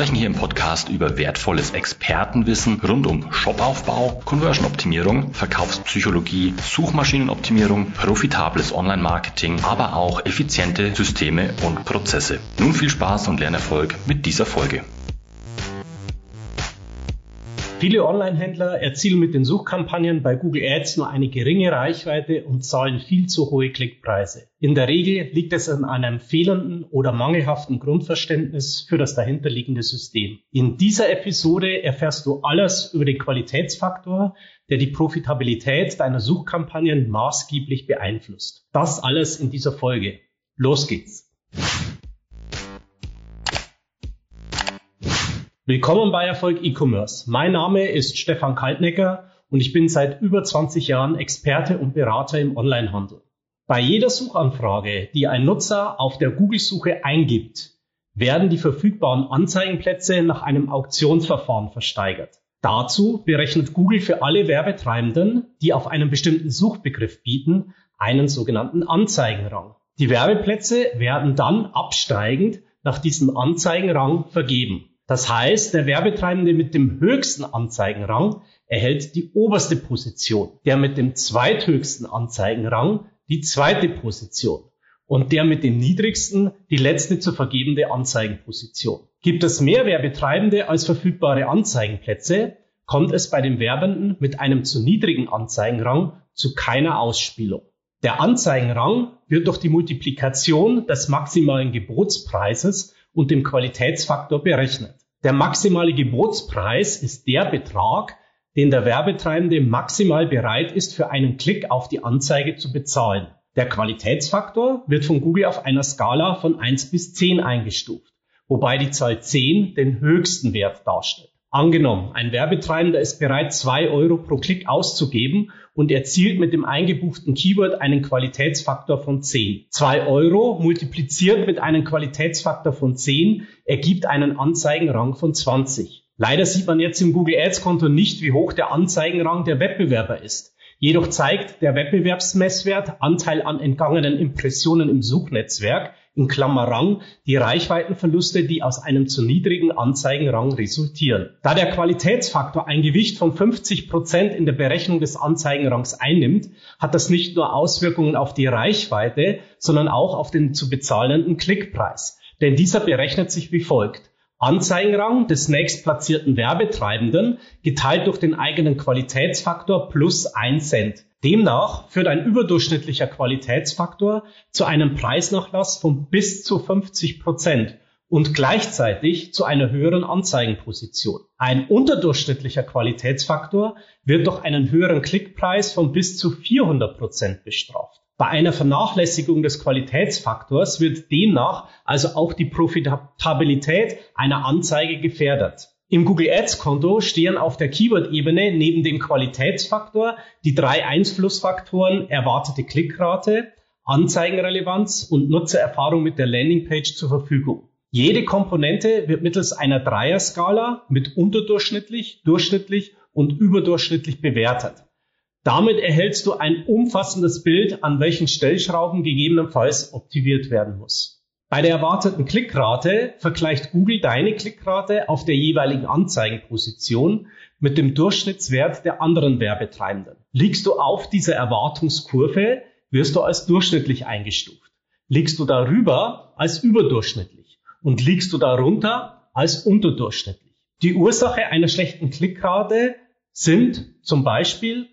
sprechen hier im Podcast über wertvolles Expertenwissen rund um Shopaufbau, Conversion-Optimierung, Verkaufspsychologie, Suchmaschinenoptimierung, profitables Online-Marketing, aber auch effiziente Systeme und Prozesse. Nun viel Spaß und Lernerfolg mit dieser Folge. Viele Online-Händler erzielen mit den Suchkampagnen bei Google Ads nur eine geringe Reichweite und zahlen viel zu hohe Klickpreise. In der Regel liegt es an einem fehlenden oder mangelhaften Grundverständnis für das dahinterliegende System. In dieser Episode erfährst du alles über den Qualitätsfaktor, der die Profitabilität deiner Suchkampagnen maßgeblich beeinflusst. Das alles in dieser Folge. Los geht's! Willkommen bei Erfolg E-Commerce. Mein Name ist Stefan Kaltnecker und ich bin seit über 20 Jahren Experte und Berater im Onlinehandel. Bei jeder Suchanfrage, die ein Nutzer auf der Google-Suche eingibt, werden die verfügbaren Anzeigenplätze nach einem Auktionsverfahren versteigert. Dazu berechnet Google für alle Werbetreibenden, die auf einen bestimmten Suchbegriff bieten, einen sogenannten Anzeigenrang. Die Werbeplätze werden dann absteigend nach diesem Anzeigenrang vergeben. Das heißt, der Werbetreibende mit dem höchsten Anzeigenrang erhält die oberste Position, der mit dem zweithöchsten Anzeigenrang die zweite Position und der mit dem niedrigsten die letzte zu vergebende Anzeigenposition. Gibt es mehr Werbetreibende als verfügbare Anzeigenplätze, kommt es bei den Werbenden mit einem zu niedrigen Anzeigenrang zu keiner Ausspielung. Der Anzeigenrang wird durch die Multiplikation des maximalen Gebotspreises und dem Qualitätsfaktor berechnet. Der maximale Gebotspreis ist der Betrag, den der Werbetreibende maximal bereit ist, für einen Klick auf die Anzeige zu bezahlen. Der Qualitätsfaktor wird von Google auf einer Skala von 1 bis 10 eingestuft, wobei die Zahl 10 den höchsten Wert darstellt. Angenommen, ein Werbetreibender ist bereit, zwei Euro pro Klick auszugeben und erzielt mit dem eingebuchten Keyword einen Qualitätsfaktor von 10. Zwei Euro multipliziert mit einem Qualitätsfaktor von 10 ergibt einen Anzeigenrang von 20. Leider sieht man jetzt im Google Ads Konto nicht, wie hoch der Anzeigenrang der Wettbewerber ist. Jedoch zeigt der Wettbewerbsmesswert Anteil an entgangenen Impressionen im Suchnetzwerk in Klammer Rang die Reichweitenverluste, die aus einem zu niedrigen Anzeigenrang resultieren. Da der Qualitätsfaktor ein Gewicht von 50 Prozent in der Berechnung des Anzeigenrangs einnimmt, hat das nicht nur Auswirkungen auf die Reichweite, sondern auch auf den zu bezahlenden Klickpreis. Denn dieser berechnet sich wie folgt. Anzeigenrang des nächstplatzierten Werbetreibenden geteilt durch den eigenen Qualitätsfaktor plus 1 Cent. Demnach führt ein überdurchschnittlicher Qualitätsfaktor zu einem Preisnachlass von bis zu 50 Prozent und gleichzeitig zu einer höheren Anzeigenposition. Ein unterdurchschnittlicher Qualitätsfaktor wird durch einen höheren Klickpreis von bis zu 400 Prozent bestraft. Bei einer Vernachlässigung des Qualitätsfaktors wird demnach also auch die Profitabilität einer Anzeige gefährdet. Im Google Ads Konto stehen auf der Keyword-Ebene neben dem Qualitätsfaktor die drei Einflussfaktoren erwartete Klickrate, Anzeigenrelevanz und Nutzererfahrung mit der Landingpage zur Verfügung. Jede Komponente wird mittels einer Dreierskala mit unterdurchschnittlich, durchschnittlich und überdurchschnittlich bewertet. Damit erhältst du ein umfassendes Bild, an welchen Stellschrauben gegebenenfalls optimiert werden muss. Bei der erwarteten Klickrate vergleicht Google deine Klickrate auf der jeweiligen Anzeigenposition mit dem Durchschnittswert der anderen Werbetreibenden. Liegst du auf dieser Erwartungskurve, wirst du als durchschnittlich eingestuft. Liegst du darüber als überdurchschnittlich und liegst du darunter als unterdurchschnittlich. Die Ursache einer schlechten Klickrate sind zum Beispiel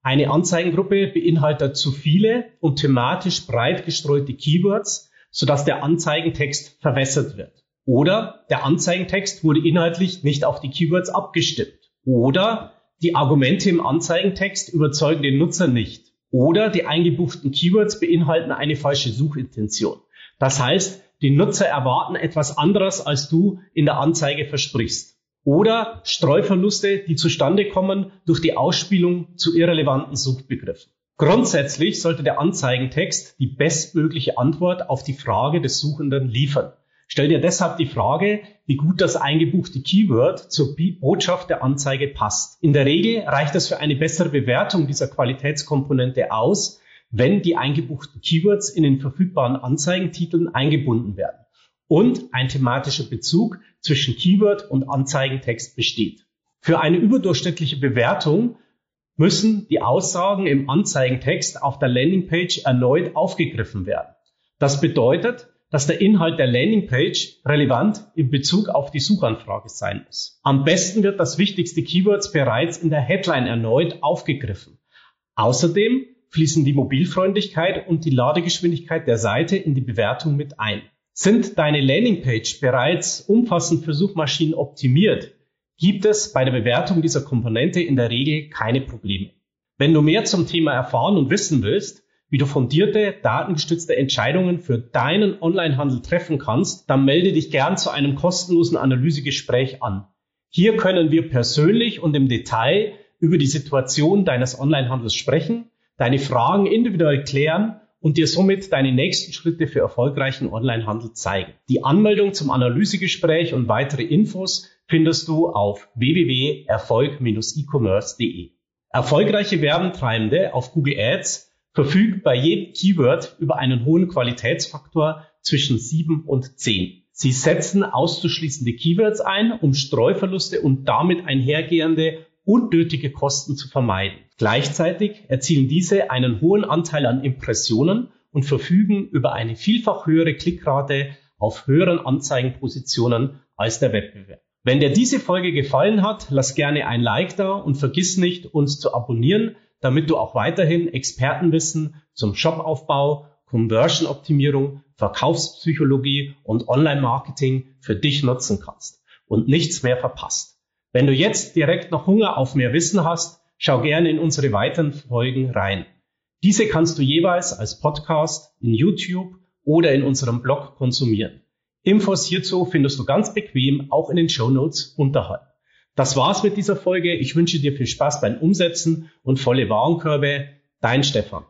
eine Anzeigengruppe beinhaltet zu viele und thematisch breit gestreute Keywords, sodass der Anzeigentext verwässert wird. Oder der Anzeigentext wurde inhaltlich nicht auf die Keywords abgestimmt. Oder die Argumente im Anzeigentext überzeugen den Nutzer nicht. Oder die eingebuchten Keywords beinhalten eine falsche Suchintention. Das heißt, die Nutzer erwarten etwas anderes, als du in der Anzeige versprichst. Oder Streuverluste, die zustande kommen durch die Ausspielung zu irrelevanten Suchbegriffen. Grundsätzlich sollte der Anzeigentext die bestmögliche Antwort auf die Frage des Suchenden liefern. Stell dir deshalb die Frage, wie gut das eingebuchte Keyword zur Botschaft der Anzeige passt. In der Regel reicht es für eine bessere Bewertung dieser Qualitätskomponente aus, wenn die eingebuchten Keywords in den verfügbaren Anzeigentiteln eingebunden werden und ein thematischer Bezug zwischen Keyword und Anzeigentext besteht. Für eine überdurchschnittliche Bewertung müssen die Aussagen im Anzeigentext auf der Landingpage erneut aufgegriffen werden. Das bedeutet, dass der Inhalt der Landingpage relevant in Bezug auf die Suchanfrage sein muss. Am besten wird das wichtigste Keywords bereits in der Headline erneut aufgegriffen. Außerdem fließen die Mobilfreundlichkeit und die Ladegeschwindigkeit der Seite in die Bewertung mit ein. Sind deine Landingpage bereits umfassend für Suchmaschinen optimiert, gibt es bei der Bewertung dieser Komponente in der Regel keine Probleme. Wenn du mehr zum Thema erfahren und wissen willst, wie du fundierte, datengestützte Entscheidungen für deinen Onlinehandel treffen kannst, dann melde dich gern zu einem kostenlosen Analysegespräch an. Hier können wir persönlich und im Detail über die Situation deines Onlinehandels sprechen deine Fragen individuell klären und dir somit deine nächsten Schritte für erfolgreichen Onlinehandel zeigen. Die Anmeldung zum Analysegespräch und weitere Infos findest du auf www.erfolg-e-commerce.de. Erfolgreiche Werbentreibende auf Google Ads verfügen bei jedem Keyword über einen hohen Qualitätsfaktor zwischen 7 und 10. Sie setzen auszuschließende Keywords ein, um Streuverluste und damit einhergehende unnötige Kosten zu vermeiden. Gleichzeitig erzielen diese einen hohen Anteil an Impressionen und verfügen über eine vielfach höhere Klickrate auf höheren Anzeigenpositionen als der Wettbewerb. Wenn dir diese Folge gefallen hat, lass gerne ein Like da und vergiss nicht, uns zu abonnieren, damit du auch weiterhin Expertenwissen zum Shopaufbau, Conversion-Optimierung, Verkaufspsychologie und Online-Marketing für dich nutzen kannst und nichts mehr verpasst. Wenn du jetzt direkt noch Hunger auf mehr Wissen hast, schau gerne in unsere weiteren Folgen rein. Diese kannst du jeweils als Podcast in YouTube oder in unserem Blog konsumieren. Infos hierzu findest du ganz bequem auch in den Show Notes unterhalb. Das war's mit dieser Folge. Ich wünsche dir viel Spaß beim Umsetzen und volle Warenkörbe. Dein Stefan.